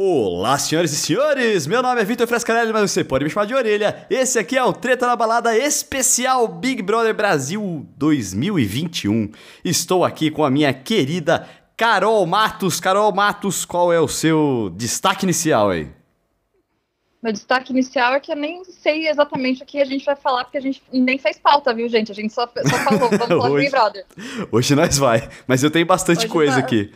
Olá, senhoras e senhores! Meu nome é Vitor Frescarelli, mas você pode me chamar de orelha. Esse aqui é o Treta na Balada especial Big Brother Brasil 2021. Estou aqui com a minha querida Carol Matos. Carol Matos, qual é o seu destaque inicial aí? Meu destaque inicial é que eu nem sei exatamente o que a gente vai falar, porque a gente nem fez pauta, viu, gente? A gente só, só falou, vamos falar Hoje- Big Brother. Hoje nós vai, mas eu tenho bastante Hoje coisa aqui.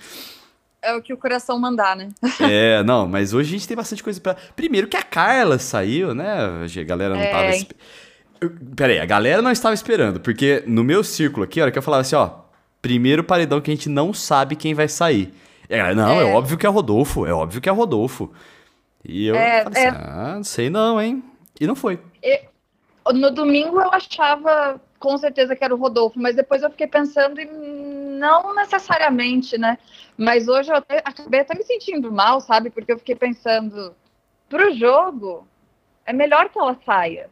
É o que o coração mandar, né? É, não, mas hoje a gente tem bastante coisa pra. Primeiro que a Carla saiu, né? A galera não É. tava. espe- Eu- Pera aí, a galera não estava esperando, porque no meu círculo aqui, a hora que eu falava assim, ó, primeiro paredão que a gente não sabe quem vai sair. E a galera, não, é, É. óbvio que é Rodolfo, é óbvio que é Rodolfo. E eu É, falei é. assim, ah, não sei não, hein? E não foi. No domingo eu achava com certeza que era o Rodolfo, mas depois eu fiquei pensando e não necessariamente, né? Mas hoje eu até- acabei até me sentindo mal, sabe? Porque eu fiquei pensando, pro jogo, é melhor que ela saia.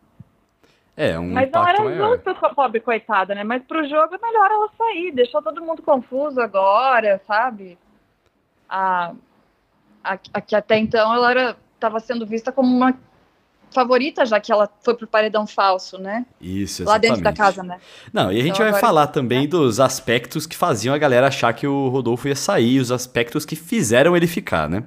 É, um Mas não era justo com a pobre coitada, né? Mas pro jogo é melhor ela sair. Deixou todo mundo confuso agora, sabe? A, a, a que até então ela era estava sendo vista como uma favorita, já que ela foi pro paredão falso, né? Isso, Lá exatamente. dentro da casa, né? Não, e a gente Então vai agora- falar também dos aspectos que faziam a galera achar que o Rodolfo ia sair, os aspectos que fizeram ele ficar, né?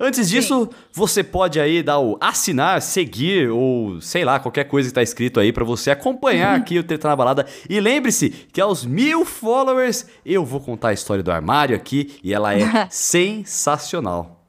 Antes disso, você pode aí dar o assinar, seguir ou sei lá, qualquer coisa que tá escrito aí pra você acompanhar aqui o Treta na Balada. E lembre-se que aos mil followers eu vou contar a história do armário aqui e ela é sensacional.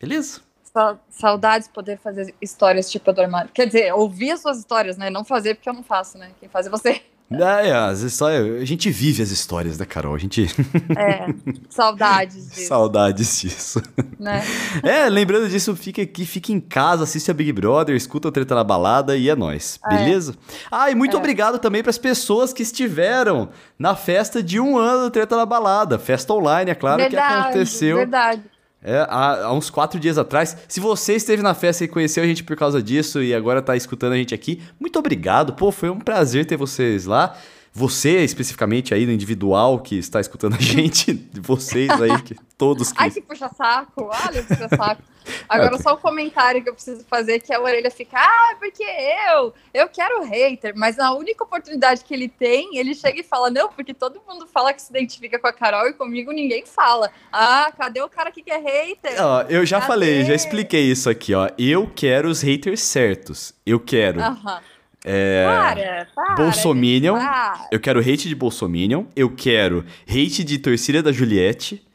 Beleza? Sa- Saudades poder fazer histórias tipo a do armário. Quer dizer, ouvir as suas histórias, né? Não fazer porque eu não faço, né? Quem faz é você. É, as histórias, a gente vive as histórias, né, Carol? A gente. É, saudades disso, Saudades disso. né? É, lembrando disso, fica aqui, fica em casa, assiste a Big Brother, escuta o Treta na Balada e é nóis, É. beleza? Ah, e muito É. obrigado também para as pessoas que estiveram na festa de um ano do Treta na Balada. Festa online, é claro que aconteceu Verdade. É, há, há uns quatro dias atrás. Se você esteve na festa e conheceu a gente por causa disso e agora tá escutando a gente aqui, muito obrigado. Pô, foi um prazer ter vocês lá. Você, especificamente aí no individual que está escutando a gente, vocês aí, que, todos que Ai, que puxa-saco. Olha, puxa-saco. Agora, só o comentário que eu preciso fazer, que a orelha fica, ah, porque eu, eu quero hater. Mas na única oportunidade que ele tem, ele chega e fala, não, porque todo mundo fala que se identifica com a Carol e comigo ninguém fala. Ah, cadê o cara que quer hater? Ó, eu já Cadê? falei, já expliquei isso aqui, ó. Eu quero os haters certos. Eu quero Aham. É, Para, para. Bolsominion. para. Eu quero hate de Bolsominion. Eu quero hate de torcida da Juliette.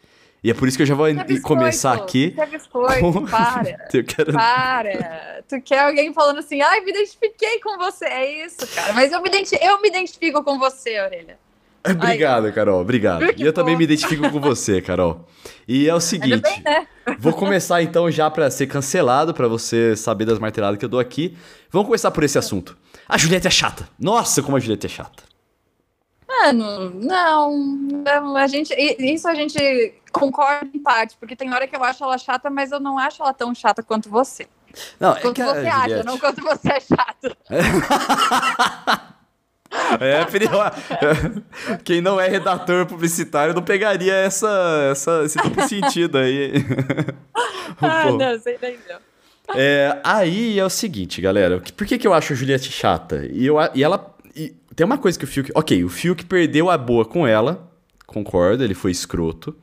E é por isso que eu já vou é biscoito, começar aqui. É biscoito, com- para. Eu quero. Para! Tu quer alguém falando assim, ai, me identifiquei com você. É isso, cara. Mas eu me, identi eu me identifico com você, Orelha. Obrigado, Carol. Obrigado. E eu também fofo. me identifico com você, Carol. E é o seguinte. bem, né? Vou começar então já pra ser cancelado, pra você saber das marteladas que eu dou aqui. Vamos começar por esse assunto. A Juliette é chata. Nossa, como a Juliette é chata. Mano, não, não, a gente, isso a gente concorda em parte, porque tem hora que eu acho ela chata, mas eu não acho ela tão chata quanto você. Não, é Quanto a você acha, Juliette- não quanto você é chato. É, perigo- Quem não é redator publicitário não pegaria essa, essa, esse duplo sentido aí. Ah, Pô. não, você entendeu. É, aí é o seguinte, galera. Por que, que eu acho a Juliette chata? E, eu, e ela. e tem uma coisa que o Fiuk. Ok, o Fiuk perdeu a boa com ela. Concordo, ele foi escroto.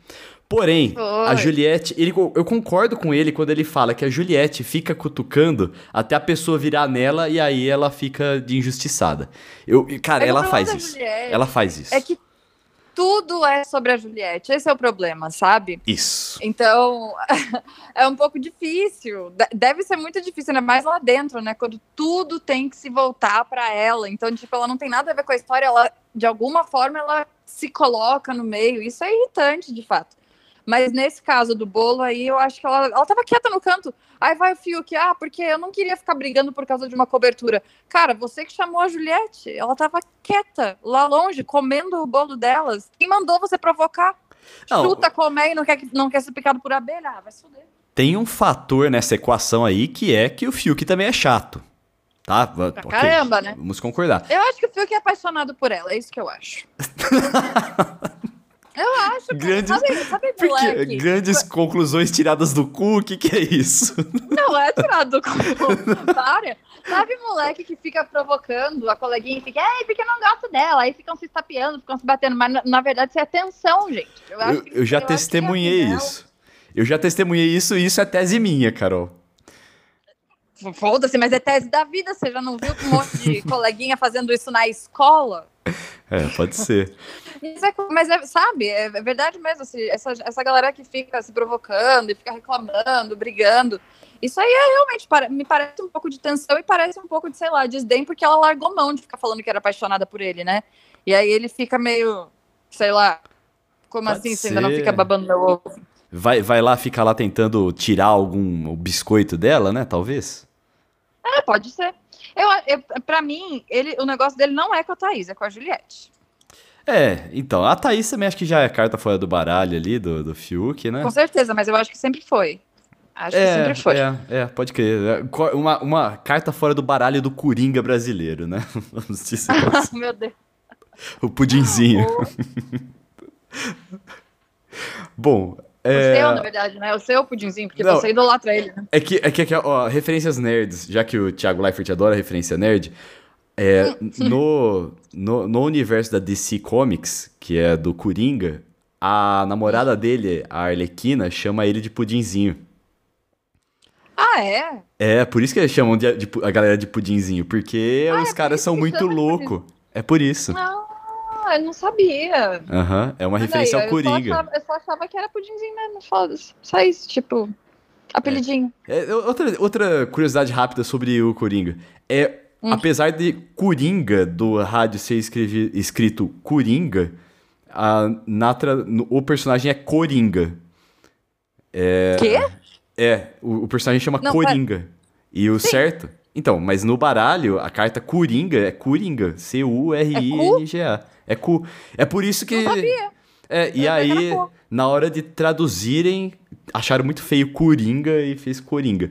Porém, a. Juliette. Ele, eu concordo com ele quando ele fala que a Juliette fica cutucando até a pessoa virar nela e aí ela fica de injustiçada. Eu, cara, o ela faz da isso. Juliette Ela faz isso. É que tudo é sobre a Juliette, esse é o problema, sabe? Isso. Então, é um pouco difícil. De- Deve ser muito difícil, ainda mais lá dentro, né? Quando tudo tem que se voltar para ela. Então, tipo, ela não tem nada a ver com a história, ela, de alguma forma, ela se coloca no meio. Isso é irritante, de fato. Mas nesse caso do bolo aí, eu acho que ela, ela tava quieta no canto. Aí vai o Fiuk, ah, porque eu não queria ficar brigando por causa de uma cobertura. Cara, você que chamou a Juliette, ela tava quieta, lá longe, comendo o bolo delas. Quem mandou você provocar? Não, Chuta, comer e não quer, que- não quer ser picado por abelha? Ah, vai se fuder. Tem um fator nessa equação aí que é que o Fiuk também é chato. Tá? Va- ok, caramba, né? Vamos concordar. Eu acho que o Fiuk é apaixonado por ela, é isso que eu acho. Eu acho, cara. Grandes- Sabe, sabe quê? moleque? Grandes conclusões tiradas do cu, o que, que é isso? Não é tirado do cu. Para. Sabe moleque que fica provocando a coleguinha e fica, ei, porque eu não gosto dela. Aí ficam se estapeando, ficam se batendo. Mas na, na verdade isso é tensão, gente. Eu, Eu, que- eu já eu é testemunhei isso. Eu já testemunhei isso e isso é tese minha, Carol. Foda-se, mas é tese da vida. Você já não viu um monte de coleguinha fazendo isso na escola? É, pode ser. É mas é, sabe, é, é verdade mesmo. assim, essa, essa galera que fica se provocando e fica reclamando, brigando. Isso aí é realmente, me parece um pouco de tensão e parece um pouco de, sei lá, desdém, porque ela largou mão de ficar falando que era apaixonada por ele, né? E aí ele fica meio, sei lá, como Pode assim você ainda não ser. fica babando meu ovo? Vai, vai lá ficar lá tentando tirar algum biscoito dela, né? Talvez. É, pode ser. Eu, eu, pra mim, ele, o negócio dele não é com a Thaís, é com a Juliette. É, então, a Thaís também acho que já é carta fora do baralho ali, do, do Fiuk, né? Com certeza, mas eu acho que sempre foi. Acho que sempre foi. É, é, pode crer. É, Uma, uma carta fora do baralho do Coringa brasileiro, né? Vamos dizer assim. Meu Deus. o pudinzinho. O, Bom, o é, seu, na verdade, né? O seu pudinzinho, porque Não. você idolatra ele, né? é que, é que, é ó, referências nerds, já que o Thiago Leifert adora referência nerd, é, no, no, no universo da DC Comics, que é do Coringa, a namorada dele, a Arlequina, chama ele de pudinzinho. Ah, é? É, por isso que eles chamam de, de a galera de pudinzinho, porque Ah, os é caras são muito loucos. É por isso. Ah, eu não sabia. Aham, é uma Olha referência aí, ao eu só Coringa. achava- Eu só achava que era pudinzinho mesmo, foda-se. Só isso, tipo, apelidinho. É, outra, outra curiosidade rápida sobre o Coringa. É, Hum. apesar de Coringa do rádio ser escrevi- escrito Coringa, a, na o personagem é Coringa. É, Quê? É, o, o personagem chama Não, Coringa. E o certo. Então, mas no baralho, a carta Coringa é Coringa. C-U-R-I-N-G-A. É cu. É por isso que. Não sabia. É, e aí, na hora de traduzirem, acharam muito feio Coringa e fez Coringa.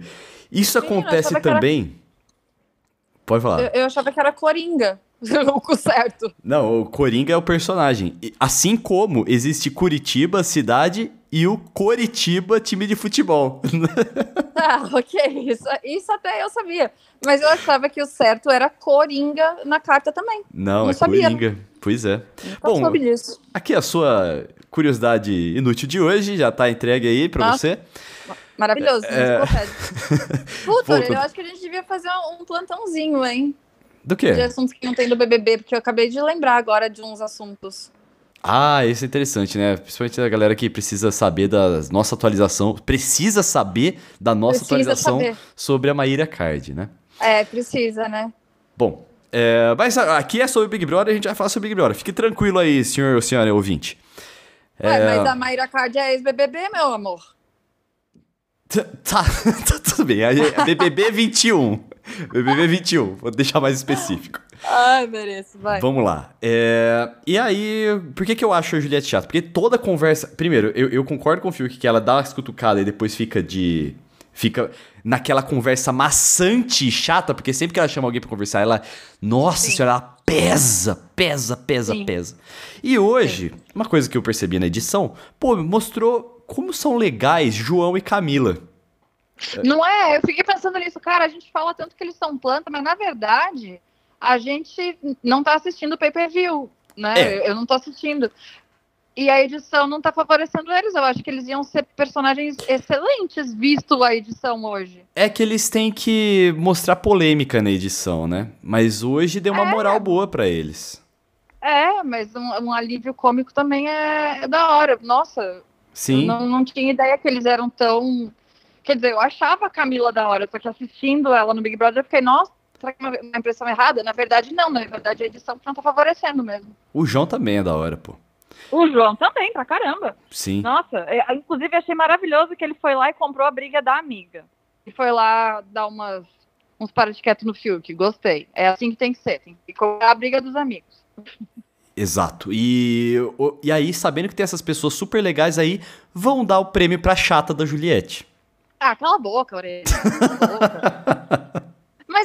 Isso acontece que era- também. Pode falar. Eu, eu achava que era Coringa. o certo. Não, o Coringa é o personagem. Assim como existe Curitiba, cidade, e o Coritiba, time de futebol. Ah, ok. Isso, isso até eu sabia. Mas eu achava que o certo era Coringa na carta também. Não, Não é sabia. Coringa. Pois é. Bom, soube disso. Aqui a sua curiosidade inútil de hoje, já tá entregue aí Nossa. você. Maravilhoso. É. enciclopédia. Puta, eu acho que a gente devia fazer um plantãozinho, hein? Do De quê? assuntos que não tem do BBB, porque eu acabei de lembrar agora de uns assuntos. Ah, isso é interessante, né? Principalmente a galera que precisa saber da nossa atualização, precisa saber da nossa Precisa atualização saber. sobre a Maíra Card, né? É, precisa, né? Bom, é, mas aqui é sobre Big Brother, a gente vai falar sobre Big Brother. Fique tranquilo aí, senhor ou senhora ouvinte. Ué, É, mas a Mayra Card é ex-BBB, meu amor. Tá, tá, tá tudo bem. BBB 21. BBB 21, vou deixar mais específico. Ai, mereço, vai. Vamos lá. É, E aí, por que, que eu acho a Juliette chata? Porque toda conversa. Primeiro, eu, eu concordo com o Fiuk que ela dá uma escutucada e depois fica de. Fica naquela conversa maçante e chata, porque sempre que ela chama alguém pra conversar, ela. Nossa Sim. senhora, ela pesa, pesa, pesa, Sim. pesa. E hoje, uma coisa que eu percebi na edição, pô, mostrou como são legais João e Camila. Não é? Eu fiquei pensando nisso, cara. A gente fala tanto que eles são planta, mas na verdade a gente não tá assistindo o pay-per-view, né? É. Eu, eu não tô assistindo. E a edição não tá favorecendo eles. Eu acho que eles iam ser personagens excelentes, visto a edição hoje. É que eles têm que mostrar polêmica na edição, né? Mas hoje deu uma É. moral boa pra eles. É, mas um, um alívio cômico também é, é da hora. Nossa, Sim. não, não tinha ideia que eles eram tão. Quer dizer, eu achava a Camila da hora, só que assistindo ela no Big Brother, eu fiquei, nossa, será que é uma, uma impressão errada? Na verdade, não. Na verdade, a edição que não tá favorecendo mesmo. O João também é da hora, pô. O João também, pra caramba. Sim. Nossa, é, inclusive achei maravilhoso que ele foi lá e comprou a briga da amiga. E foi lá dar umas, uns para de quieto no Fiuk. Gostei. É assim que tem que ser. Tem que cobrar a briga dos amigos. Exato. E, e aí, sabendo que tem essas pessoas super legais aí, vão dar o prêmio pra chata da Juliette. Ah, cala a boca, orelha. Cala a boca.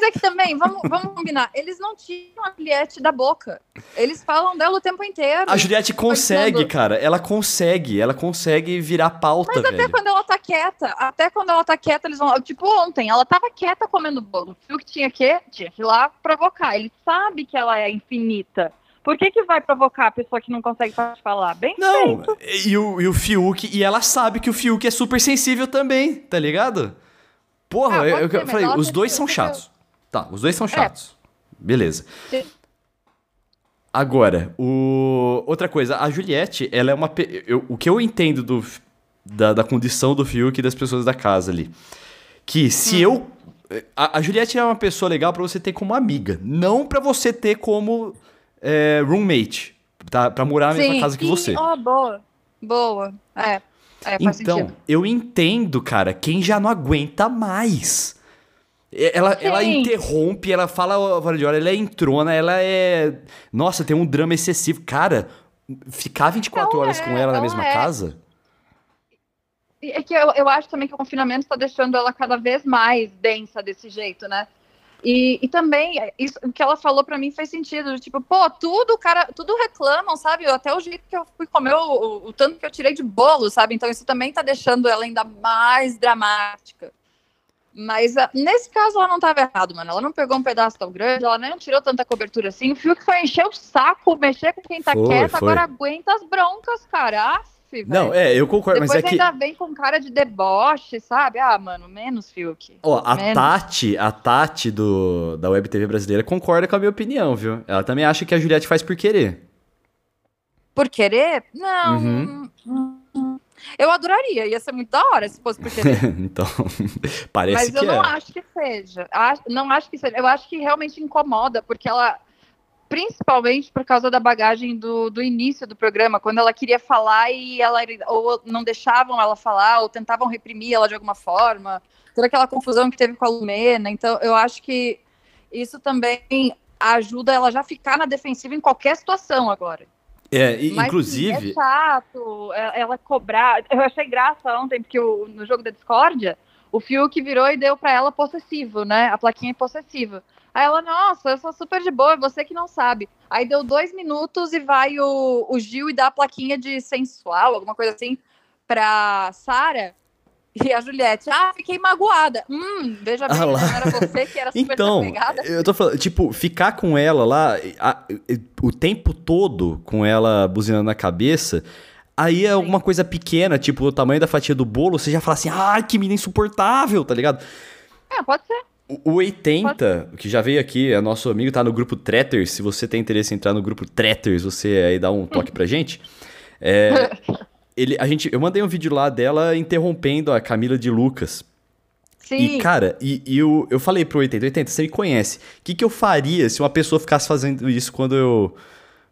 Mas é que também, vamos, vamos combinar, eles não tiram a Juliette da boca. Eles falam dela o tempo inteiro. A Juliette consegue, cara. Ela consegue. Ela consegue virar pauta, Mas até velho. quando ela tá quieta, até quando ela tá quieta, eles vão. Tipo, ontem, ela tava quieta comendo bolo. Viu que tinha que, tinha que ir lá provocar. Ele sabe que ela é infinita. Por que, que vai provocar a pessoa que não consegue falar? Bem Não, feito. e o, e o Fiuk, e ela sabe que o Fiuk é super sensível também, tá ligado? Porra, Ah, eu, eu ser, mas falei, os dois são chatos. Tá, os dois são chatos. Beleza. Sim. Agora, o... outra coisa, a Juliette, ela é uma. pe- Eu, o que eu entendo do, da, da condição do Fiuk e das pessoas da casa ali. Que se Hum. eu. A, a Juliette é uma pessoa legal pra você ter como amiga, não pra você ter como é, roommate, tá? pra morar na mesma casa que você. Ó, boa. Boa. É. É, Então, sentido. eu entendo, cara, quem já não aguenta mais. Ela, ela interrompe, ela fala hora, ela é entrona, ela é. Nossa, tem um drama excessivo. Cara, ficar 24 Ela horas é, com ela na mesma é. casa. É que eu, eu acho também que o confinamento está deixando ela cada vez mais densa desse jeito, né? E, e também, é, isso, o que ela falou pra mim faz sentido. Tipo, pô, tudo, cara, tudo reclamam, sabe? Até o jeito que eu fui comer, o, o- o tanto que eu tirei de bolo, sabe? Então isso também tá deixando ela ainda mais dramática. Mas ah, nesse caso ela não tava errado, mano. Ela não pegou um pedaço tão grande, ela nem tirou tanta cobertura assim. O fio que foi encher o saco, mexer com quem tá Foi, quieto, foi. agora aguenta as broncas, cara. Aff, Não, é, eu concordo, Depois mas é que. ainda vem com cara de deboche, sabe? Ah, mano, menos Fiuk. Ó, a Menos. Tati, a Tati do, da Web TV brasileira concorda com a minha opinião, viu? Ela também acha que a Juliette faz por querer. Por querer? Não. Uhum. Hum, Eu adoraria, ia ser muito da hora se fosse por querer. então, parece Mas que eu não é. acho que seja. Acho- Não acho que seja. Eu acho que realmente incomoda, porque ela. Principalmente por causa da bagagem do, do início do programa, quando ela queria falar e ela ou não deixavam ela falar, ou tentavam reprimir ela de alguma forma, toda aquela confusão que teve com a Lumena. Então, eu acho que isso também ajuda ela já ficar na defensiva em qualquer situação agora. É, e, Mas, inclusive. É chato é- ela cobrar. Eu achei graça ontem, porque o- no jogo da discórdia, o Fiuk virou e deu pra ela possessivo, né? A plaquinha é possessiva. Aí ela, nossa, eu sou super de boa, é você que não sabe. Aí deu dois minutos e vai o, o Gil e dá a plaquinha de sensual, alguma coisa assim, pra Sara. E a Juliette, ah, fiquei magoada. Hum, veja bem, Ah lá. não era você que era super Então, desapegada. eu tô falando, tipo, ficar com ela lá a- o tempo todo com ela buzinando na cabeça, aí é alguma coisa pequena, tipo o tamanho da fatia do bolo, você já fala assim, ai, que menina insuportável, tá ligado? É, pode ser. O o 80, que já veio aqui, é nosso amigo, tá no grupo Tretters. Se você tem interesse em entrar no grupo Tretters, você aí dá um toque pra gente. É, ele, a gente, eu mandei um vídeo lá dela interrompendo a Camila de Lucas. Sim. E, cara, e, e eu, eu falei pro 80, 80, você me conhece. O que, que eu faria se uma pessoa ficasse fazendo isso quando eu,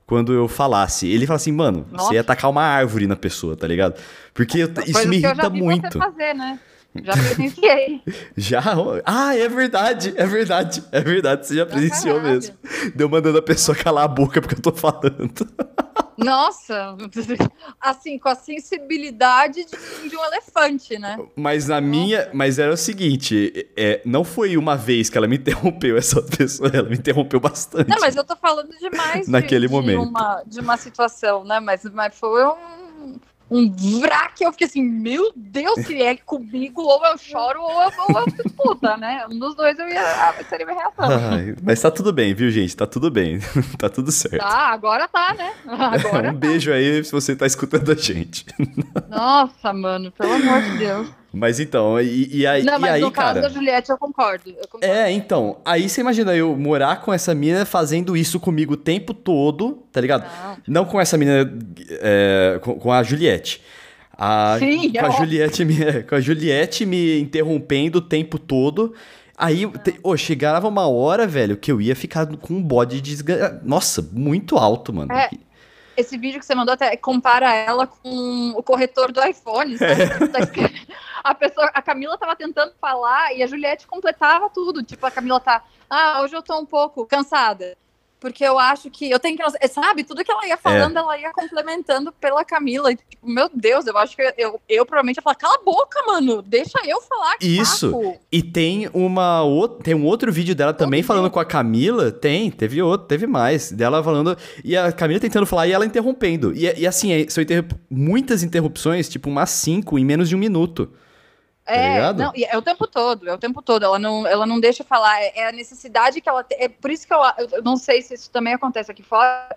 quando eu falasse? Ele fala assim, mano, Nossa. você ia tacar uma árvore na pessoa, tá ligado? Porque eu- isso me que eu já irrita vi muito. Você fazer, né? Já presenciei. Já? Ah, é verdade, é verdade, é verdade. Você já presenciou mesmo. Deu mandando a pessoa calar a boca porque eu tô falando. Nossa, assim, com a sensibilidade de, de um elefante, né? Mas na minha. Mas era o seguinte: é, não foi uma vez que ela me interrompeu, essa pessoa, ela me interrompeu bastante. Não, mas eu tô falando demais de, Naquele de momento. Uma, de uma situação, né? Mas, mas foi um, um que eu fiquei assim, meu Deus, se é comigo, ou eu choro ou eu, ou eu fico puta, né? Um dos dois eu ia, ah, seria minha reação. Ai, mas tá tudo bem, viu, gente? Tá tudo bem. tá tudo certo. Tá, agora tá, né? Agora um beijo aí se você tá escutando a gente. Nossa, mano, pelo amor de Deus. Mas então, e, e aí, Não, e mas aí no caso cara. da Juliette eu concordo. Eu concordo. É, então, aí você imagina eu morar com essa mina fazendo isso comigo o tempo todo, tá ligado? Não. Não com essa mina, é, com, com a Juliette. A, Sim, com, a. Juliette me, com a Juliette me interrompendo o tempo todo. Aí, te, ô, chegava uma hora, velho, que eu ia ficar com um bode desga... Nossa, muito alto, mano. É. Esse vídeo que você mandou até compara ela com o corretor do iPhone, sabe? Escrito- a pessoa, a Camila tava tentando falar e a Juliette completava tudo. Tipo, a Camila tá, ah, hoje eu tô um pouco cansada. Porque eu acho que eu tenho que sabe tudo que ela ia falando é. ela ia complementando pela Camila e, tipo, meu Deus eu acho que eu, eu provavelmente ia falar cala a boca mano deixa eu falar isso. e tem uma tem um outro vídeo dela também falando com a Camila tem teve outro teve mais dela falando e a Camila tentando falar e ela interrompendo. E, e assim é, são interrup muitas interrupções tipo umas cinco em menos de um minuto Tá é, não, é o tempo todo, é o tempo todo. Ela não, ela não deixa falar. É, é a necessidade que ela tem. É por isso que eu, eu não sei se isso também acontece aqui fora,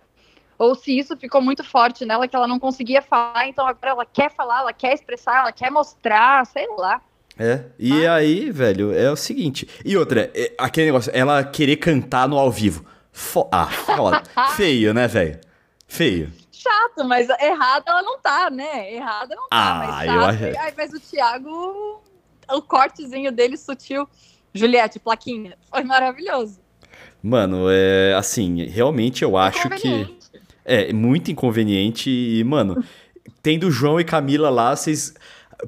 ou se isso ficou muito forte nela, que ela não conseguia falar, então agora ela quer falar, ela quer expressar, ela quer mostrar, sei lá. É, e ah. aí, velho, é o seguinte. E outra, é, aquele negócio, ela querer cantar no ao vivo. Fo ah, foda. Feio, né, velho? Feio chato, mas errada ela não tá, né? Errada não tá, ah, mas chato. Eu. Ai, mas o Thiago, o cortezinho dele sutil. Juliette, plaquinha, foi maravilhoso. Mano, é assim, realmente eu acho que é muito inconveniente e, mano, tendo João e Camila lá, vocês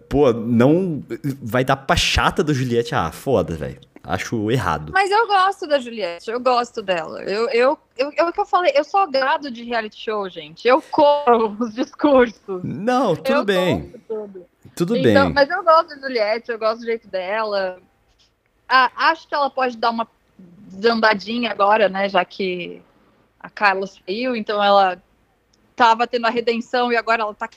pô, não vai dar pra chata do Juliette. Ah, foda, velho. Acho errado. Mas eu gosto da Juliette, eu gosto dela. Eu, eu, eu, é o que eu falei, eu sou gado de reality show, gente. Eu corro os discursos. Não, tudo eu bem. Tudo, tudo então, bem. Mas eu gosto da Juliette, eu gosto do jeito dela. Ah, acho que ela pode dar uma desandadinha agora, né? Já que a Carla saiu, então ela tava tendo a redenção e agora ela tá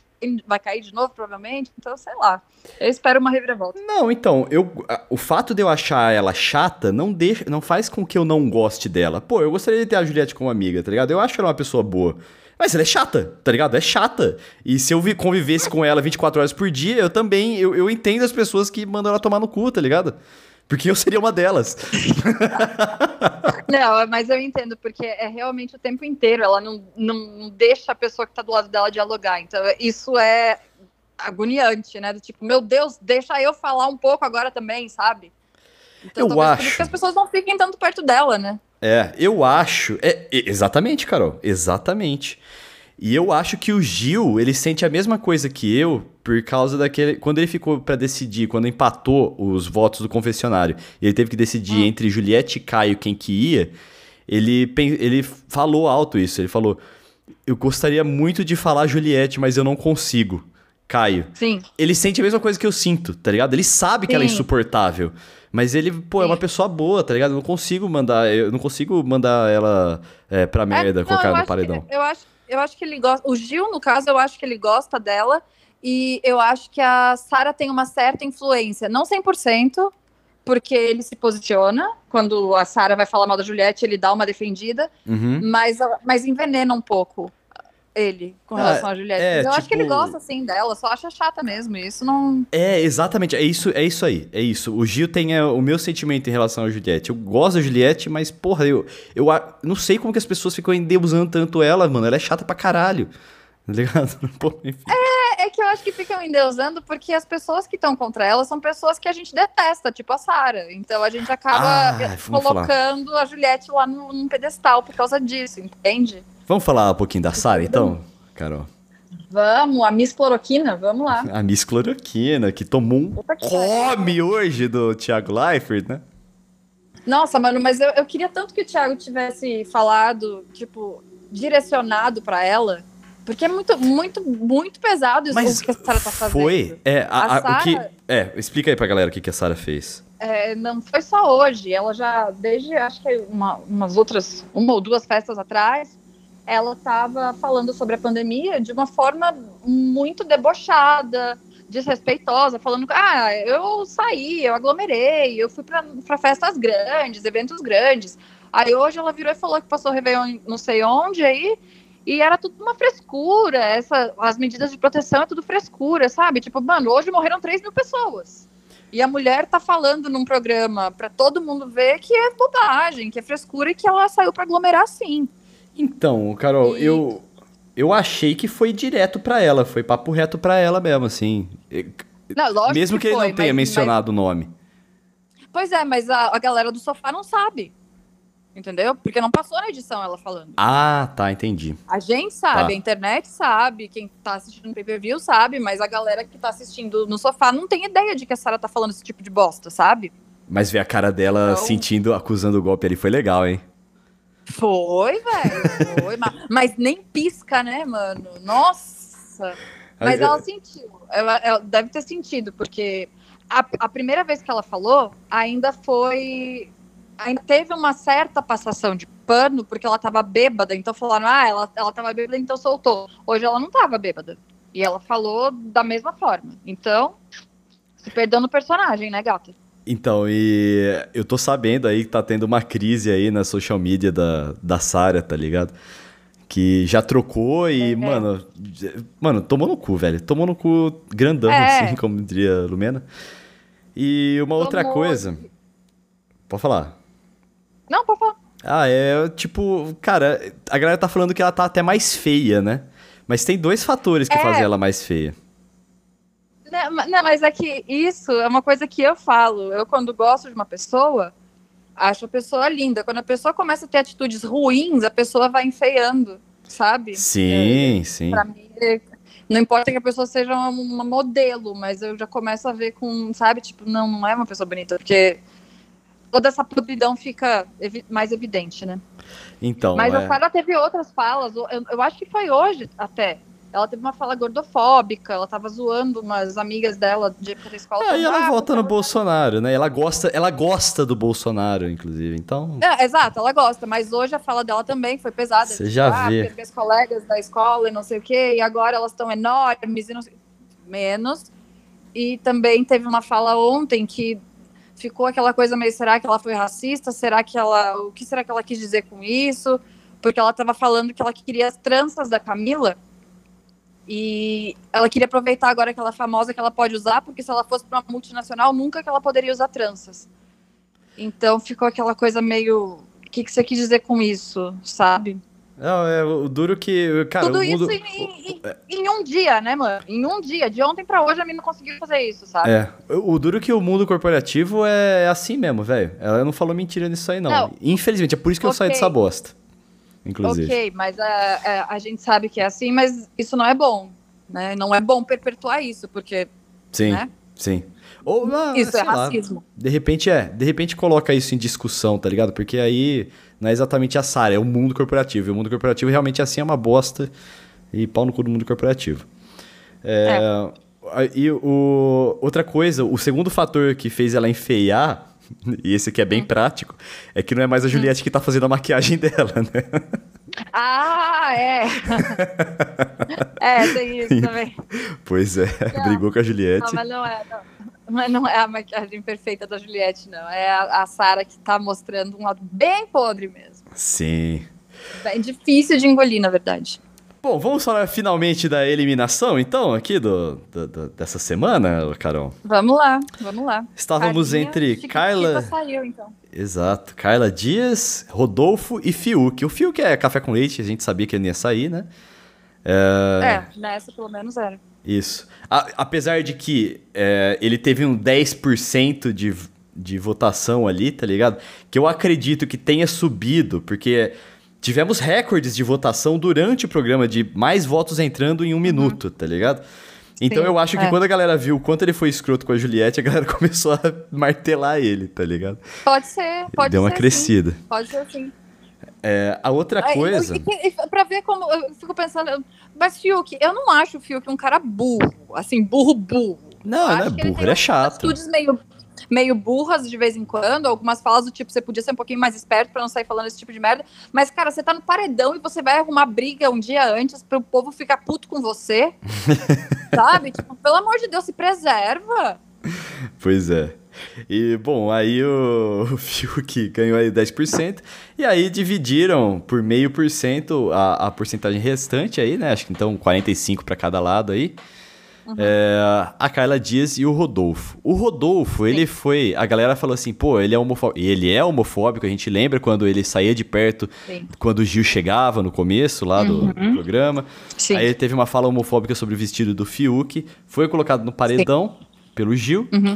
vai cair de novo, provavelmente. Então, sei lá. Eu espero uma reviravolta. Não, então, eu, o fato de eu achar ela chata não deixa, não faz com que eu não goste dela. Pô, eu gostaria de ter a Juliette como amiga, tá ligado? Eu acho ela uma pessoa boa. Mas ela é chata, tá ligado? É chata. E se eu convivesse com ela 24 horas por dia, eu também, eu, eu entendo as pessoas que mandam ela tomar no cu, tá ligado? Porque eu seria uma delas. não, mas eu entendo, porque é realmente o tempo inteiro. Ela não, não deixa a pessoa que tá do lado dela dialogar. Então, isso é agoniante, né? Do tipo, meu Deus, deixa eu falar um pouco agora também, sabe? Então, eu acho. que as pessoas não fiquem tanto perto dela, né? É, eu acho. É, exatamente, Carol. Exatamente. E eu acho que o Gil, ele sente a mesma coisa que eu, por causa daquele. Quando ele ficou para decidir, quando empatou os votos do confessionário, e ele teve que decidir hum. entre Juliette e Caio quem que ia, ele, ele falou alto isso. Ele falou: Eu gostaria muito de falar Juliette, mas eu não consigo. Caio. Sim. Ele sente a mesma coisa que eu sinto, tá ligado? Ele sabe Sim. que ela é insuportável. Mas ele, pô, é uma pessoa boa, tá ligado? Eu não consigo mandar. Eu não consigo mandar ela é, pra merda, é, não, colocar no paredão. Que, eu acho eu acho que ele gosta. O Gil, no caso, eu acho que ele gosta dela. E eu acho que a Sara tem uma certa influência, não 100%, porque ele se posiciona. Quando a Sara vai falar mal da Juliette, ele dá uma defendida, uhum. mas, mas envenena um pouco ele com relação ah, a Juliette. É, eu tipo... acho que ele tipo gosta, assim, dela, só acha chata mesmo. Isso não. É, exatamente. É isso, é isso aí. É isso. O Gil tem é, o meu sentimento em relação a Juliette. Eu gosto da Juliette, mas, porra, eu, eu não sei como que as pessoas ficam endeusando tanto ela, mano. Ela é chata pra caralho. Tá ligado? Pô, é, é que eu acho que ficam endeusando porque as pessoas que estão contra ela são pessoas que a gente detesta, tipo a Sara. Então a gente acaba ah, colocando falar. a Juliette lá num pedestal por causa disso, entende? Vamos falar um pouquinho da Sara, então, Carol? Vamos, a Miss Cloroquina, vamos lá. A Miss Cloroquina, que tomou um come hoje do Thiago Leifert, né? Nossa, mano, mas eu, eu queria tanto que o Thiago tivesse falado, tipo, direcionado para ela, porque é muito, muito, muito pesado isso mas que a Sara tá fazendo. Foi? É, a, a, Sarah, o que. É, explica aí pra galera o que, que a Sara fez. É, não foi só hoje, ela já, desde acho que uma, umas outras, uma ou duas festas atrás, ela estava falando sobre a pandemia de uma forma muito debochada, desrespeitosa, falando: ah, eu saí, eu aglomerei, eu fui para festas grandes, eventos grandes. Aí hoje ela virou e falou que passou Réveillon não sei onde aí, e era tudo uma frescura, essa, as medidas de proteção é tudo frescura, sabe? Tipo, mano, hoje morreram 3 mil pessoas. E a mulher tá falando num programa para todo mundo ver que é bobagem, que é frescura e que ela saiu para aglomerar sim. Então, Carol, e... eu eu achei que foi direto para ela, foi papo reto para ela mesmo, assim. Não, lógico Mesmo que, que foi, ele não tenha mas, mencionado mas... o nome. Pois é, mas a, a galera do sofá não sabe. Entendeu? Porque não passou na edição ela falando. Ah, tá, entendi. A gente sabe, tá. a internet sabe, quem tá assistindo no pay-per-view sabe, mas a galera que tá assistindo no sofá não tem ideia de que a Sarah tá falando esse tipo de bosta, sabe? Mas ver a cara dela então... sentindo, acusando o golpe ali foi legal, hein? Foi, velho. Foi, mas, mas nem pisca, né, mano? Nossa. Mas ela sentiu. Ela, ela deve ter sentido, porque a, a, primeira vez que ela falou ainda foi. Ainda teve uma certa passação de pano, porque ela tava bêbada. Então falaram, ah, ela, ela tava bêbada, então soltou. Hoje ela não tava bêbada. E ela falou da mesma forma. Então, se perdeu no personagem, né, gata? Então, e eu tô sabendo aí que tá tendo uma crise aí na social media da, da Sarah, tá ligado? Que já trocou e, é, mano, mano, tomou no cu, velho. Tomou no cu grandão, é. assim, como diria Lumena. E uma Tomou. outra coisa. Pode falar. Não, pode falar. Ah, é tipo, cara, a galera tá falando que ela tá até mais feia, né? Mas tem dois fatores que é. fazem ela mais feia. Não, não, mas é que isso é uma coisa que eu falo. Eu, quando gosto de uma pessoa, acho a pessoa linda. Quando a pessoa começa a ter atitudes ruins, a pessoa vai enfeiando, sabe? Sim, é, sim. Pra mim, não importa que a pessoa seja uma, uma, modelo, mas eu já começo a ver com, sabe, tipo, não, não é uma pessoa bonita, porque toda essa podridão fica evi mais evidente, né? Então. Mas é... a Sara teve outras falas, eu, eu acho que foi hoje até ela teve uma fala gordofóbica, ela tava zoando umas amigas dela de época da escola. É, e ela ah, vota no Bolsonaro, né? Ela gosta, ela gosta do Bolsonaro, inclusive, então... É, exato, ela gosta, mas hoje a fala dela também foi pesada. Você já ah, vê. as colegas da escola e não sei o quê, e agora elas estão enormes e não sei... Menos. E também teve uma fala ontem que ficou aquela coisa meio, será que ela foi racista? Será que ela... O que será que ela quis dizer com isso? Porque ela tava falando que ela queria as tranças da Camila e ela queria aproveitar agora que ela é famosa que ela pode usar, porque se ela fosse para uma multinacional, nunca que ela poderia usar tranças. Então ficou aquela coisa meio. O que, que você quis dizer com isso, sabe? Não, é o duro que. Cara, Tudo mundo... isso em, em, em, um dia, né, mano? Em um dia. De ontem para hoje a menina conseguiu fazer isso, sabe? É. O duro que o mundo corporativo é assim mesmo, velho. Ela não falou mentira nisso aí, não. não. Infelizmente, é por isso que okay. eu saí dessa bosta inclusive. Ok, mas a, a, a, gente sabe que é assim, mas isso não é bom, né? Não é bom perpetuar isso, porque. Sim, né? sim. Ou, ah, isso é racismo. Lá, de repente é, de repente coloca isso em discussão, tá ligado? Porque aí não é exatamente a Sara, é o mundo corporativo. E o mundo corporativo realmente assim é uma bosta e pau no cu do mundo corporativo. É, é. E o, outra coisa, o segundo fator que fez ela enfeiar e esse aqui é bem hum. prático, é que não é mais a Juliette hum. que tá fazendo a maquiagem dela, né? Ah, é. é, tem isso também. Pois é, não, brigou com a Juliette. Não, mas não é, não. Mas não é a maquiagem perfeita da Juliette, não. É a, a Sara que tá mostrando um lado bem podre mesmo. Sim. Bem difícil de engolir, na verdade. Bom, vamos falar finalmente da eliminação, então, aqui do, do, do dessa semana, Carol? Vamos lá, vamos lá. Estávamos Carinha, entre Carla. Saiu, então. Exato, Carla Dias, Rodolfo e Fiuk. O Fiuk é café com leite, a gente sabia que ele ia sair, né? É, é nessa pelo menos era. Isso. A, apesar de que é, ele teve um 10% de, de votação ali, tá ligado? Que eu acredito que tenha subido, porque tivemos recordes de votação durante o programa de mais votos entrando em um uhum. minuto, tá ligado? Então Sim, eu acho que é. quando a galera viu o quanto ele foi escroto com a Juliette, a galera começou a martelar ele, tá ligado? Pode ser, pode Deu uma ser crescida. Sim. Pode ser sim. É, a outra coisa. Pra ver como. Eu fico pensando. Mas Fiuk, eu não acho o Fiuk um cara burro. Assim, burro, burro. Não, não é burro, ele, ele é chato. Atitudes meio meio burras de vez em quando, algumas falas do tipo, você podia ser um pouquinho mais esperto para não sair falando esse tipo de merda, mas, cara, você tá no paredão e você vai arrumar briga um dia antes para o povo ficar puto com você, sabe? Tipo, pelo amor de Deus, se preserva. Pois é. E, bom, aí o, o Fiuk ganhou aí 10%, e aí dividiram por meio por cento a, a porcentagem restante aí, né? Acho que então 45 para cada lado aí. Uhum. É, a Carla Dias e o Rodolfo. O Rodolfo, Sim. ele foi. A galera falou assim, pô, ele é homofóbico. Ele é homofóbico, a gente lembra quando ele saía de perto, Sim. quando o Gil chegava no começo lá do, uhum. do programa. Sim. Aí ele teve uma fala homofóbica sobre o vestido do Fiuk, foi colocado no paredão pelo Gil uhum.